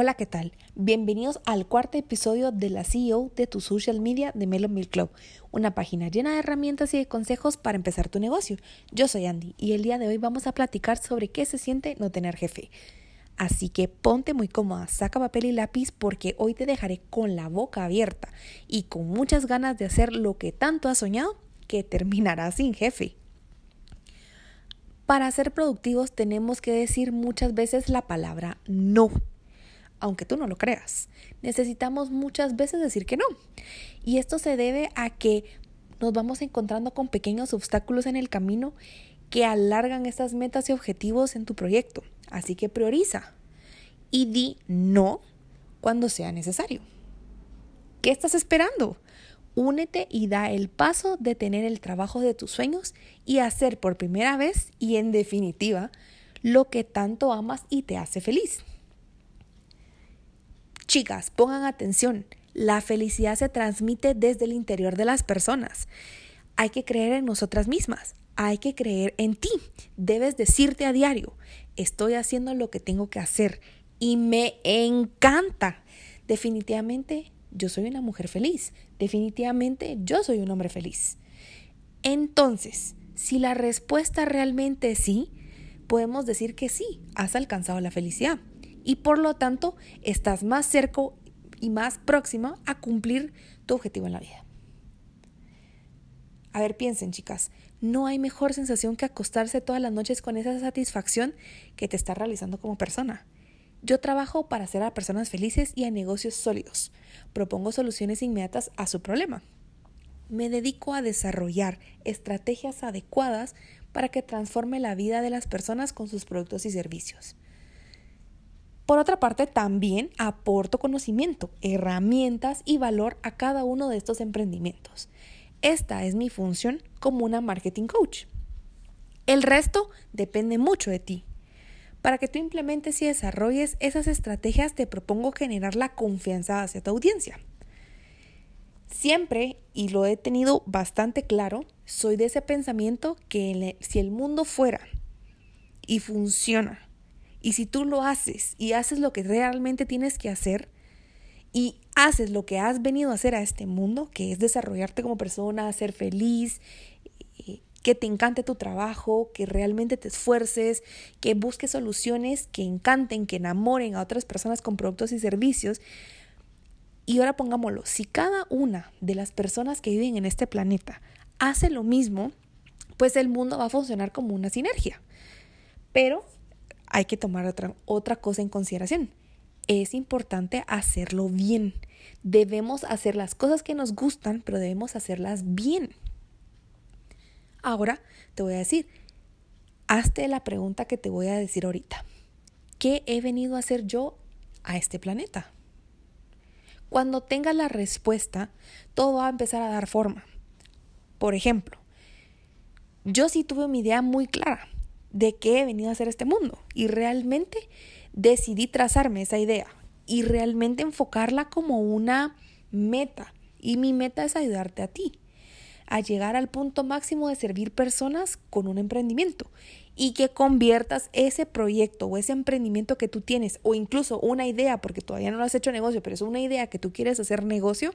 Hola, ¿qué tal? Bienvenidos al cuarto episodio de la CEO de tu social media de Melon Milk Club, una página llena de herramientas y de consejos para empezar tu negocio. Yo soy Andy y el día de hoy vamos a platicar sobre qué se siente no tener jefe. Así que ponte muy cómoda, saca papel y lápiz porque hoy te dejaré con la boca abierta y con muchas ganas de hacer lo que tanto has soñado que terminará sin jefe. Para ser productivos tenemos que decir muchas veces la palabra no aunque tú no lo creas. Necesitamos muchas veces decir que no. Y esto se debe a que nos vamos encontrando con pequeños obstáculos en el camino que alargan estas metas y objetivos en tu proyecto. Así que prioriza y di no cuando sea necesario. ¿Qué estás esperando? Únete y da el paso de tener el trabajo de tus sueños y hacer por primera vez y en definitiva lo que tanto amas y te hace feliz. Chicas, pongan atención. La felicidad se transmite desde el interior de las personas. Hay que creer en nosotras mismas. Hay que creer en ti. Debes decirte a diario, estoy haciendo lo que tengo que hacer y me encanta. Definitivamente yo soy una mujer feliz. Definitivamente yo soy un hombre feliz. Entonces, si la respuesta realmente es sí, podemos decir que sí, has alcanzado la felicidad y por lo tanto estás más cerca y más próxima a cumplir tu objetivo en la vida. A ver, piensen chicas, no hay mejor sensación que acostarse todas las noches con esa satisfacción que te está realizando como persona. Yo trabajo para hacer a personas felices y a negocios sólidos. Propongo soluciones inmediatas a su problema. Me dedico a desarrollar estrategias adecuadas para que transforme la vida de las personas con sus productos y servicios. Por otra parte, también aporto conocimiento, herramientas y valor a cada uno de estos emprendimientos. Esta es mi función como una marketing coach. El resto depende mucho de ti. Para que tú implementes y desarrolles esas estrategias, te propongo generar la confianza hacia tu audiencia. Siempre, y lo he tenido bastante claro, soy de ese pensamiento que si el mundo fuera y funciona y si tú lo haces y haces lo que realmente tienes que hacer y haces lo que has venido a hacer a este mundo, que es desarrollarte como persona, ser feliz, eh, que te encante tu trabajo, que realmente te esfuerces, que busques soluciones que encanten, que enamoren a otras personas con productos y servicios. Y ahora pongámoslo, si cada una de las personas que viven en este planeta hace lo mismo, pues el mundo va a funcionar como una sinergia. Pero hay que tomar otra, otra cosa en consideración. Es importante hacerlo bien. Debemos hacer las cosas que nos gustan, pero debemos hacerlas bien. Ahora te voy a decir, hazte la pregunta que te voy a decir ahorita. ¿Qué he venido a hacer yo a este planeta? Cuando tengas la respuesta, todo va a empezar a dar forma. Por ejemplo, yo sí tuve mi idea muy clara de qué he venido a hacer este mundo. Y realmente decidí trazarme esa idea y realmente enfocarla como una meta. Y mi meta es ayudarte a ti a llegar al punto máximo de servir personas con un emprendimiento y que conviertas ese proyecto o ese emprendimiento que tú tienes o incluso una idea, porque todavía no lo has hecho negocio, pero es una idea que tú quieres hacer negocio,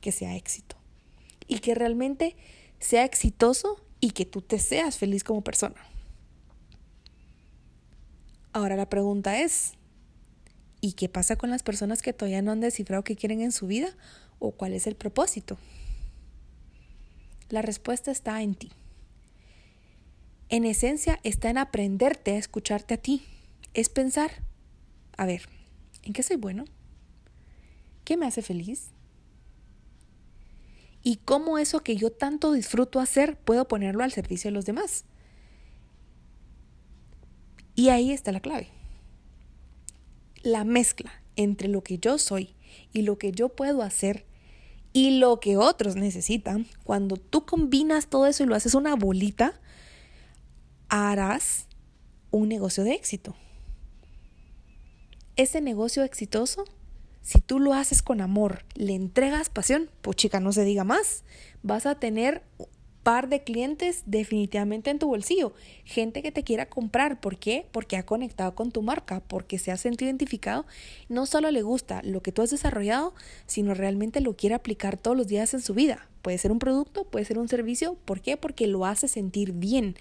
que sea éxito y que realmente sea exitoso y que tú te seas feliz como persona. Ahora la pregunta es, ¿y qué pasa con las personas que todavía no han descifrado qué quieren en su vida o cuál es el propósito? La respuesta está en ti. En esencia está en aprenderte a escucharte a ti. Es pensar, a ver, ¿en qué soy bueno? ¿Qué me hace feliz? ¿Y cómo eso que yo tanto disfruto hacer puedo ponerlo al servicio de los demás? Y ahí está la clave. La mezcla entre lo que yo soy y lo que yo puedo hacer y lo que otros necesitan, cuando tú combinas todo eso y lo haces una bolita, harás un negocio de éxito. Ese negocio exitoso, si tú lo haces con amor, le entregas pasión, pues chica, no se diga más, vas a tener par de clientes definitivamente en tu bolsillo. Gente que te quiera comprar. ¿Por qué? Porque ha conectado con tu marca, porque se ha sentido identificado. No solo le gusta lo que tú has desarrollado, sino realmente lo quiere aplicar todos los días en su vida. Puede ser un producto, puede ser un servicio. ¿Por qué? Porque lo hace sentir bien,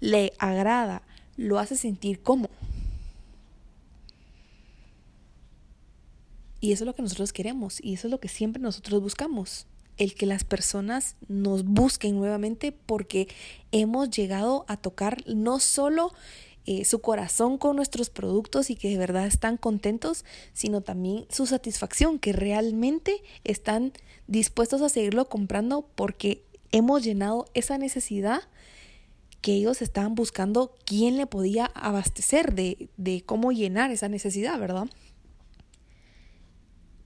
le agrada, lo hace sentir cómodo. Y eso es lo que nosotros queremos y eso es lo que siempre nosotros buscamos el que las personas nos busquen nuevamente porque hemos llegado a tocar no solo eh, su corazón con nuestros productos y que de verdad están contentos, sino también su satisfacción, que realmente están dispuestos a seguirlo comprando porque hemos llenado esa necesidad que ellos estaban buscando quién le podía abastecer de, de cómo llenar esa necesidad, ¿verdad?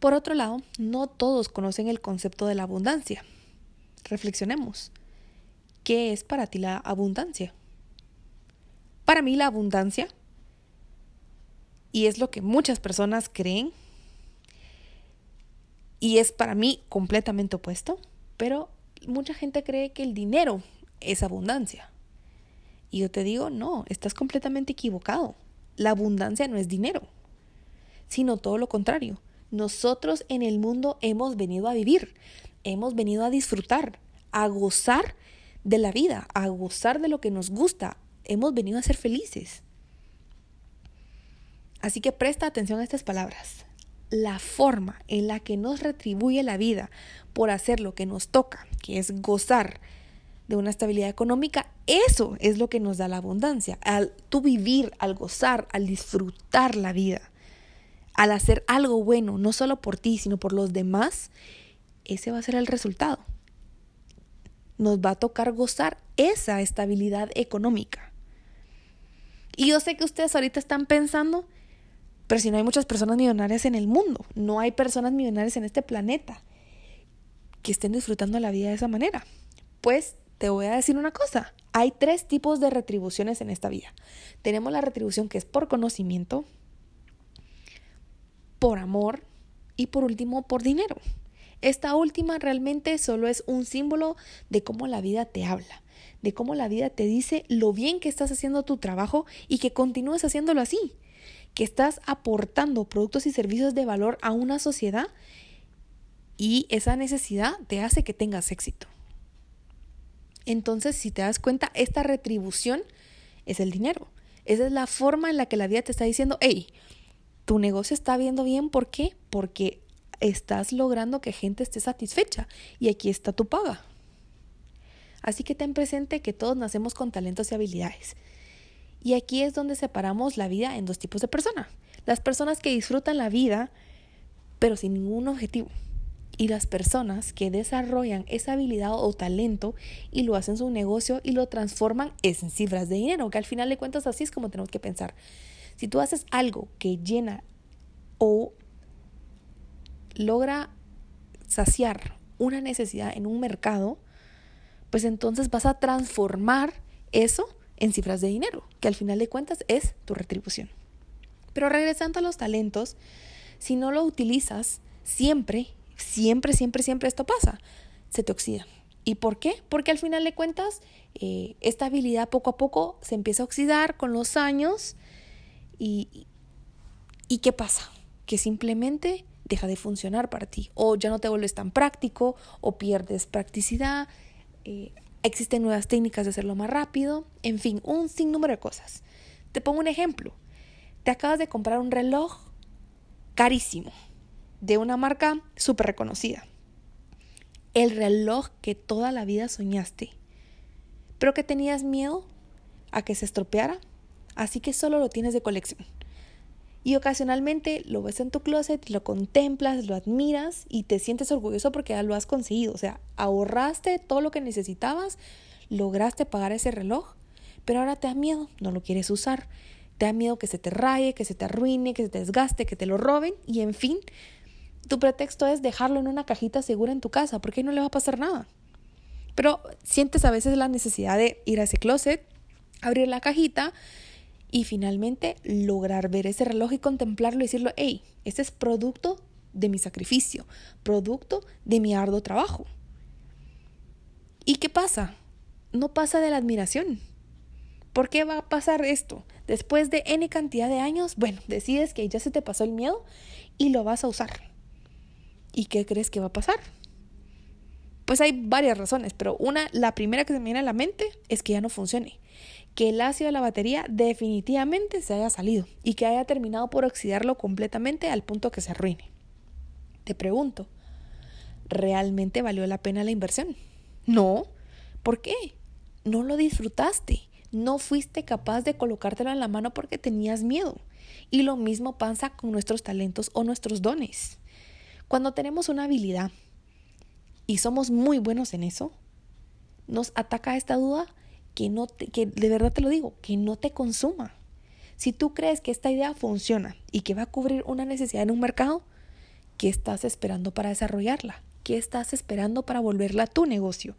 Por otro lado, no todos conocen el concepto de la abundancia. Reflexionemos. ¿Qué es para ti la abundancia? Para mí la abundancia, y es lo que muchas personas creen, y es para mí completamente opuesto, pero mucha gente cree que el dinero es abundancia. Y yo te digo, no, estás completamente equivocado. La abundancia no es dinero, sino todo lo contrario. Nosotros en el mundo hemos venido a vivir, hemos venido a disfrutar, a gozar de la vida, a gozar de lo que nos gusta, hemos venido a ser felices. Así que presta atención a estas palabras. La forma en la que nos retribuye la vida por hacer lo que nos toca, que es gozar de una estabilidad económica, eso es lo que nos da la abundancia. Al tú vivir, al gozar, al disfrutar la vida al hacer algo bueno, no solo por ti, sino por los demás, ese va a ser el resultado. Nos va a tocar gozar esa estabilidad económica. Y yo sé que ustedes ahorita están pensando, pero si no hay muchas personas millonarias en el mundo, no hay personas millonarias en este planeta que estén disfrutando la vida de esa manera. Pues te voy a decir una cosa, hay tres tipos de retribuciones en esta vida. Tenemos la retribución que es por conocimiento, por amor y por último por dinero. Esta última realmente solo es un símbolo de cómo la vida te habla, de cómo la vida te dice lo bien que estás haciendo tu trabajo y que continúes haciéndolo así, que estás aportando productos y servicios de valor a una sociedad y esa necesidad te hace que tengas éxito. Entonces, si te das cuenta, esta retribución es el dinero. Esa es la forma en la que la vida te está diciendo, hey, tu negocio está viendo bien, ¿por qué? Porque estás logrando que gente esté satisfecha y aquí está tu paga. Así que ten presente que todos nacemos con talentos y habilidades. Y aquí es donde separamos la vida en dos tipos de personas. Las personas que disfrutan la vida pero sin ningún objetivo. Y las personas que desarrollan esa habilidad o talento y lo hacen su negocio y lo transforman en cifras de dinero, que al final de cuentas así es como tenemos que pensar. Si tú haces algo que llena o logra saciar una necesidad en un mercado, pues entonces vas a transformar eso en cifras de dinero, que al final de cuentas es tu retribución. Pero regresando a los talentos, si no lo utilizas, siempre, siempre, siempre, siempre esto pasa, se te oxida. ¿Y por qué? Porque al final de cuentas, eh, esta habilidad poco a poco se empieza a oxidar con los años y, ¿qué pasa? Que simplemente deja de funcionar para ti o ya no te vuelves tan práctico o pierdes practicidad. Eh, existen nuevas técnicas de hacerlo más rápido, en fin, un sinnúmero de cosas. Te pongo un ejemplo. Te acabas de comprar un reloj carísimo de una marca súper reconocida. El reloj que toda la vida soñaste, pero que tenías miedo a que se estropeara así que solo lo tienes de colección. Y ocasionalmente lo ves en tu closet, lo contemplas, lo admiras y te sientes orgulloso porque ya lo has conseguido. O sea, ahorraste todo lo que necesitabas, lograste pagar ese reloj, pero ahora te da miedo, no lo quieres usar. Te da miedo que se te raye, que se te arruine, que se te desgaste, que te lo roben y en fin, tu pretexto es dejarlo en una cajita segura en tu casa porque no le va a pasar nada. Pero sientes a veces la necesidad de ir a ese closet, abrir la cajita y finalmente lograr ver ese reloj y contemplarlo y decirlo, hey, este es producto de mi sacrificio, producto de mi arduo trabajo. ¿Y qué pasa? no pasa de la admiración. ¿Por qué va a pasar esto? Después de N cantidad de años, bueno, decides que ya se te pasó el miedo y lo vas a usar. ¿Y qué crees que va a pasar? Pues hay varias razones, pero una, la primera que se me viene a la mente es que ya no funcione. Que el ácido de la batería definitivamente se haya salido y que haya terminado por oxidarlo completamente al punto que se arruine. Te pregunto, ¿realmente valió la pena la inversión? No. ¿Por qué? No lo disfrutaste no fuiste capaz de colocártelo en la mano porque tenías miedo. Y lo mismo pasa con nuestros talentos o nuestros dones. Cuando tenemos una habilidad y somos muy buenos en eso, nos ataca esta duda que no que de verdad te lo digo, que no te consuma. Si tú crees que esta idea funciona y que va a cubrir una necesidad en un mercado, ¿qué estás esperando para desarrollarla? ¿Qué estás esperando para volverla tu negocio?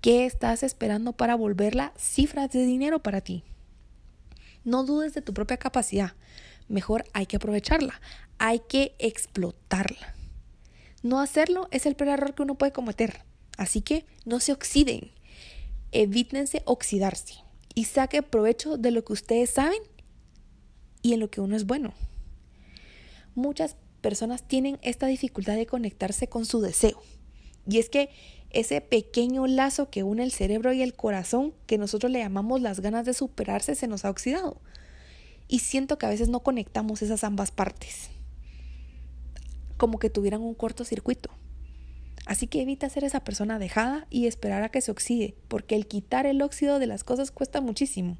¿Qué estás esperando para volverla cifras de dinero para ti? No dudes de tu propia capacidad. Mejor hay que aprovecharla. Hay que explotarla. No hacerlo es el peor error que uno puede cometer. Así que no se oxiden. Evítense oxidarse. Y saque provecho de lo que ustedes saben y en lo que uno es bueno. Muchas personas tienen esta dificultad de conectarse con su deseo. Y es que ese pequeño lazo que une el cerebro y el corazón, que nosotros le llamamos las ganas de superarse, se nos ha oxidado. Y siento que a veces no conectamos esas ambas partes, como que tuvieran un cortocircuito. Así que evita ser esa persona dejada y esperar a que se oxide, porque el quitar el óxido de las cosas cuesta muchísimo.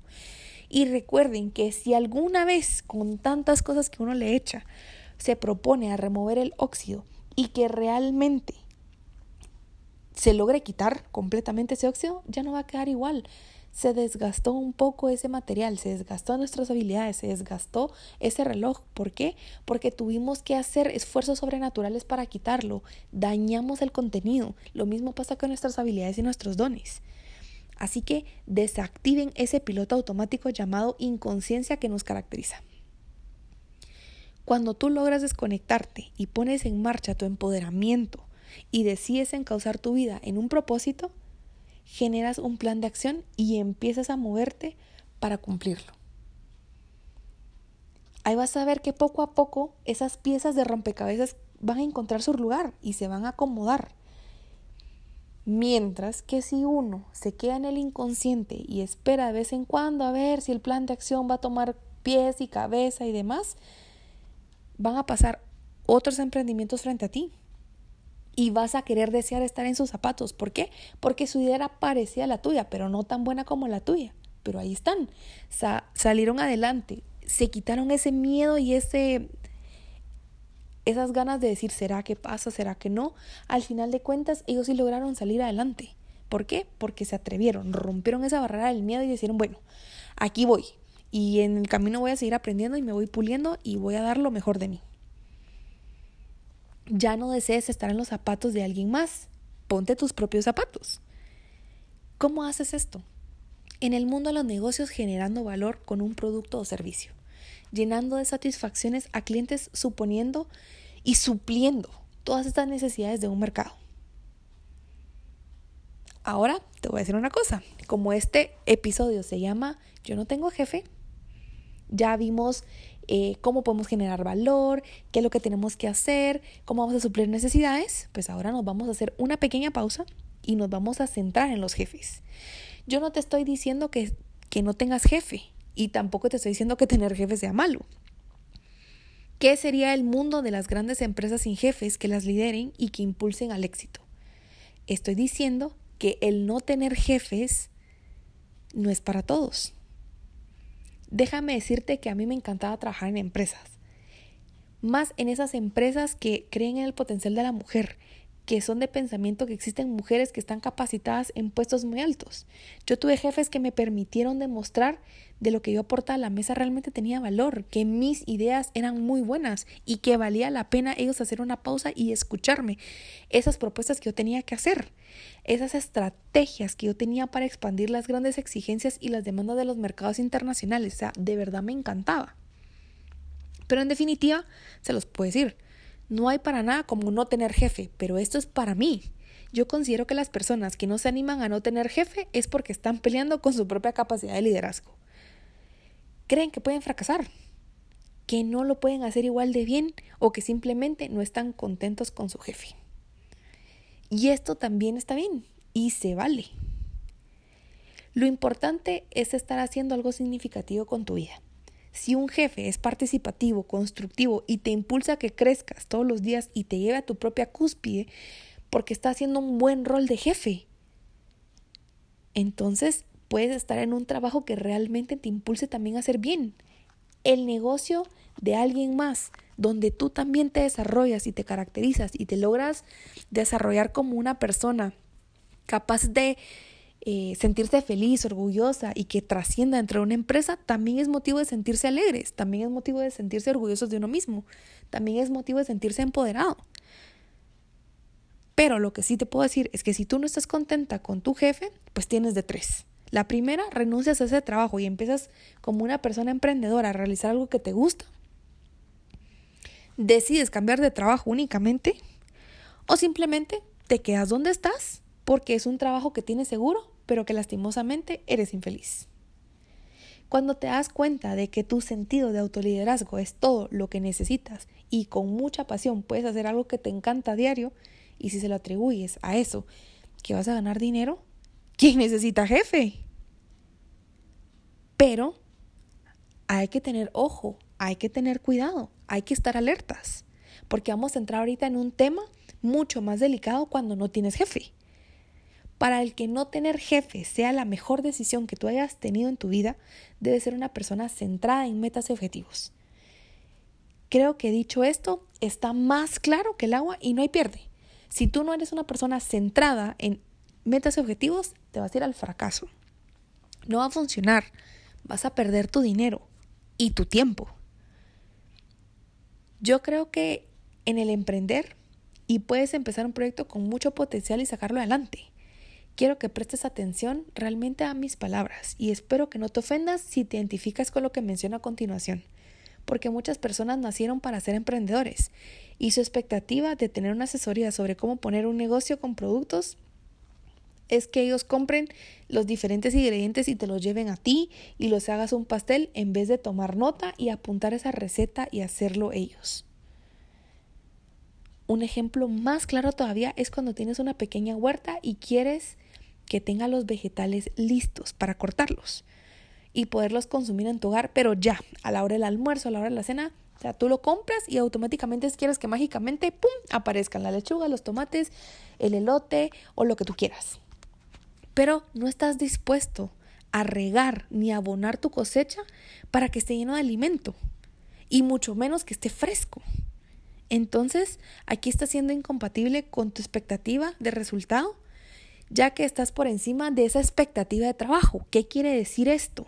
Y recuerden que si alguna vez, con tantas cosas que uno le echa, se propone a remover el óxido y que realmente se logre quitar completamente ese óxido, ya no va a quedar igual. Se desgastó un poco ese material, se desgastó nuestras habilidades, se desgastó ese reloj. ¿Por qué? Porque tuvimos que hacer esfuerzos sobrenaturales para quitarlo. Dañamos el contenido. Lo mismo pasa con nuestras habilidades y nuestros dones. Así que desactiven ese piloto automático llamado inconsciencia que nos caracteriza. Cuando tú logras desconectarte y pones en marcha tu empoderamiento, y decides encauzar tu vida en un propósito, generas un plan de acción y empiezas a moverte para cumplirlo. Ahí vas a ver que poco a poco esas piezas de rompecabezas van a encontrar su lugar y se van a acomodar. Mientras que si uno se queda en el inconsciente y espera de vez en cuando a ver si el plan de acción va a tomar pies y cabeza y demás, van a pasar otros emprendimientos frente a ti y vas a querer desear estar en sus zapatos. ¿Por qué? Porque su idea era parecida a la tuya, pero no tan buena como la tuya. Pero ahí están, salieron adelante, se quitaron ese miedo y ese esas ganas de decir, ¿será que pasa? ¿Será que no? Al final de cuentas, ellos sí lograron salir adelante. ¿Por qué? Porque se atrevieron, rompieron esa barrera del miedo y dijeron, bueno, aquí voy. Y en el camino voy a seguir aprendiendo y me voy puliendo y voy a dar lo mejor de mí. Ya no desees estar en los zapatos de alguien más. Ponte tus propios zapatos. ¿Cómo haces esto? En el mundo de los negocios generando valor con un producto o servicio, llenando de satisfacciones a clientes suponiendo y supliendo todas estas necesidades de un mercado. Ahora te voy a decir una cosa, como este episodio se llama Yo no tengo jefe, ya vimos eh, cómo podemos generar valor, qué es lo que tenemos que hacer, cómo vamos a suplir necesidades, pues ahora nos vamos a hacer una pequeña pausa y nos vamos a centrar en los jefes. Yo no te estoy diciendo que, que no tengas jefe y tampoco te estoy diciendo que tener jefe sea malo. ¿Qué sería el mundo de las grandes empresas sin jefes que las lideren y que impulsen al éxito? Estoy diciendo que el no tener jefes no es para todos. Déjame decirte que a mí me encantaba trabajar en empresas, más en esas empresas que creen en el potencial de la mujer, que son de pensamiento que existen mujeres que están capacitadas en puestos muy altos. Yo tuve jefes que me permitieron demostrar de lo que yo aportaba a la mesa realmente tenía valor, que mis ideas eran muy buenas y que valía la pena ellos hacer una pausa y escucharme esas propuestas que yo tenía que hacer, esas estrategias que yo tenía para expandir las grandes exigencias y las demandas de los mercados internacionales. O sea, de verdad me encantaba. Pero en definitiva, se los puedo decir, no hay para nada como no tener jefe, pero esto es para mí. yo considero que las personas que no se animan a no tener jefe es porque están peleando con su propia capacidad de liderazgo. Creen que pueden fracasar, que no lo pueden hacer igual de bien o que simplemente no están contentos con su jefe. Y esto también está bien y se vale. Lo importante es estar haciendo algo significativo con tu vida. Si un jefe es participativo, constructivo y te impulsa a que crezcas todos los días y te lleve a tu propia cúspide porque está haciendo un buen rol de jefe, entonces puedes estar en un trabajo que realmente te impulse también a hacer bien. El negocio de alguien más, donde tú también te desarrollas y te caracterizas y te logras desarrollar como una persona capaz de eh, sentirse feliz, orgullosa y que trascienda entre una empresa, también es motivo de sentirse alegres, también es motivo de sentirse orgullosos de uno mismo, también es motivo de sentirse empoderado. Pero lo que sí te puedo decir es que si tú no estás contenta con tu jefe, pues tienes de tres. La primera, renuncias a ese trabajo y empiezas como una persona emprendedora a realizar algo que te gusta. Decides cambiar de trabajo únicamente o simplemente te quedas donde estás porque es un trabajo que tienes seguro, pero que lastimosamente eres infeliz. Cuando te das cuenta de que tu sentido de autoliderazgo es todo lo que necesitas y con mucha pasión puedes hacer algo que te encanta a diario, y si se lo atribuyes a eso, que vas a ganar dinero, ¿quién necesita jefe? Pero hay que tener ojo, hay que tener cuidado, hay que estar alertas, porque vamos a entrar ahorita en un tema mucho más delicado cuando no tienes jefe. Para el que no tener jefe sea la mejor decisión que tú hayas tenido en tu vida, debe ser una persona centrada en metas y objetivos. Creo que dicho esto, está más claro que el agua y no hay pierde. Si tú no eres una persona centrada en metas y objetivos, te vas a ir al fracaso. No va a funcionar. Vas a perder tu dinero y tu tiempo. Yo creo que en el emprender y puedes empezar un proyecto con mucho potencial y sacarlo adelante. Quiero que prestes atención realmente a mis palabras y espero que no te ofendas si te identificas con lo que menciono a continuación, porque muchas personas nacieron para ser emprendedores y su expectativa de tener una asesoría sobre cómo poner un negocio con productos es que ellos compren los diferentes ingredientes y te los lleven a ti y los hagas un pastel en vez de tomar nota y apuntar esa receta y hacerlo ellos. Un ejemplo más claro todavía es cuando tienes una pequeña huerta y quieres que tenga los vegetales listos para cortarlos y poderlos consumir en tu hogar, pero ya, a la hora del almuerzo, a la hora de la cena, o sea, tú lo compras y automáticamente quieres que mágicamente, ¡pum!, aparezcan la lechuga, los tomates, el elote o lo que tú quieras. Pero no estás dispuesto a regar ni abonar tu cosecha para que esté lleno de alimento y mucho menos que esté fresco. Entonces, aquí está siendo incompatible con tu expectativa de resultado ya que estás por encima de esa expectativa de trabajo. ¿Qué quiere decir esto?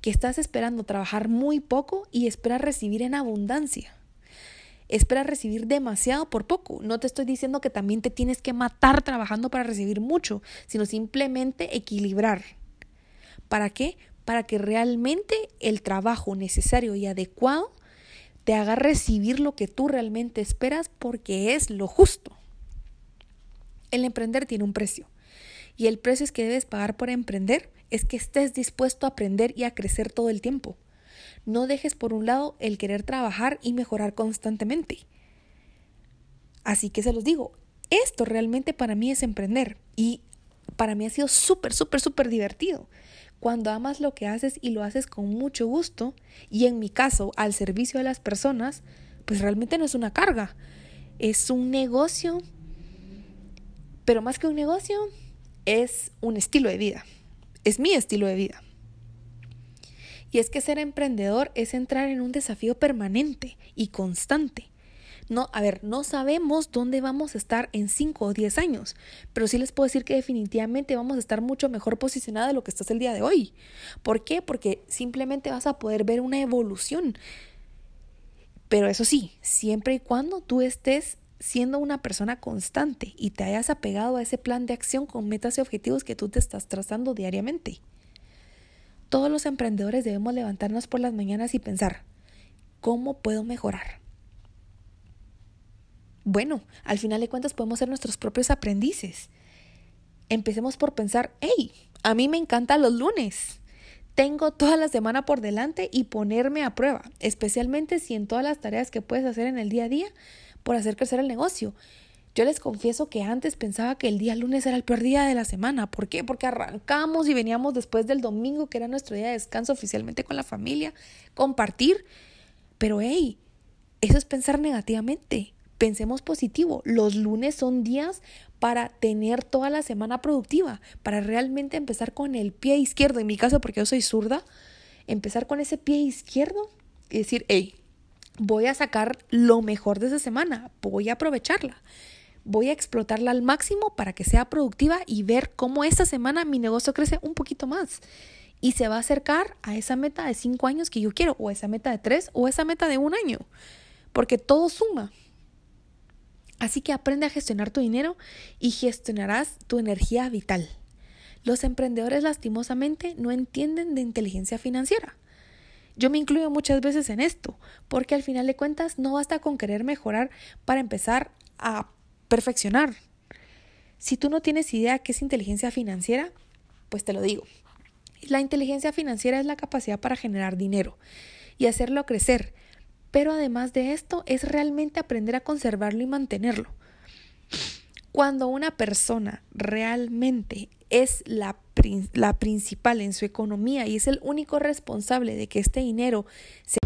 Que estás esperando trabajar muy poco y esperas recibir en abundancia. Esperas recibir demasiado por poco. No te estoy diciendo que también te tienes que matar trabajando para recibir mucho, sino simplemente equilibrar. ¿Para qué? Para que realmente el trabajo necesario y adecuado te haga recibir lo que tú realmente esperas porque es lo justo. El emprender tiene un precio y el precio que debes pagar por emprender es que estés dispuesto a aprender y a crecer todo el tiempo. No dejes por un lado el querer trabajar y mejorar constantemente. Así que se los digo, esto realmente para mí es emprender y para mí ha sido súper, súper, súper divertido. Cuando amas lo que haces y lo haces con mucho gusto, y en mi caso al servicio de las personas, pues realmente no es una carga, es un negocio, pero más que un negocio, es un estilo de vida, es mi estilo de vida. Y es que ser emprendedor es entrar en un desafío permanente y constante. No, a ver, no sabemos dónde vamos a estar en 5 o 10 años, pero sí les puedo decir que definitivamente vamos a estar mucho mejor posicionada de lo que estás el día de hoy. ¿Por qué? Porque simplemente vas a poder ver una evolución. Pero eso sí, siempre y cuando tú estés siendo una persona constante y te hayas apegado a ese plan de acción con metas y objetivos que tú te estás trazando diariamente. Todos los emprendedores debemos levantarnos por las mañanas y pensar, ¿cómo puedo mejorar? Bueno, al final de cuentas podemos ser nuestros propios aprendices. Empecemos por pensar, hey, a mí me encantan los lunes. Tengo toda la semana por delante y ponerme a prueba, especialmente si en todas las tareas que puedes hacer en el día a día por hacer crecer el negocio. Yo les confieso que antes pensaba que el día lunes era el peor día de la semana. ¿Por qué? Porque arrancamos y veníamos después del domingo, que era nuestro día de descanso oficialmente con la familia, compartir. Pero hey, eso es pensar negativamente. Pensemos positivo. Los lunes son días para tener toda la semana productiva, para realmente empezar con el pie izquierdo. En mi caso, porque yo soy zurda, empezar con ese pie izquierdo y decir, hey, voy a sacar lo mejor de esa semana, voy a aprovecharla voy a explotarla al máximo para que sea productiva y ver cómo esta semana mi negocio crece un poquito más y se va a acercar a esa meta de cinco años que yo quiero, o esa meta de tres, o esa meta de un año, porque todo suma. Así que aprende a gestionar tu dinero y gestionarás tu energía vital. Los emprendedores lastimosamente no entienden de inteligencia financiera. Yo me incluyo muchas veces en esto, porque al final de cuentas no basta con querer mejorar para empezar a perfeccionar. Si tú no tienes idea qué es inteligencia financiera, pues te lo digo. La inteligencia financiera es la capacidad para generar dinero y hacerlo crecer, pero además de esto es realmente aprender a conservarlo y mantenerlo. Cuando una persona realmente es la, principal en su economía y es el único responsable de que este dinero se...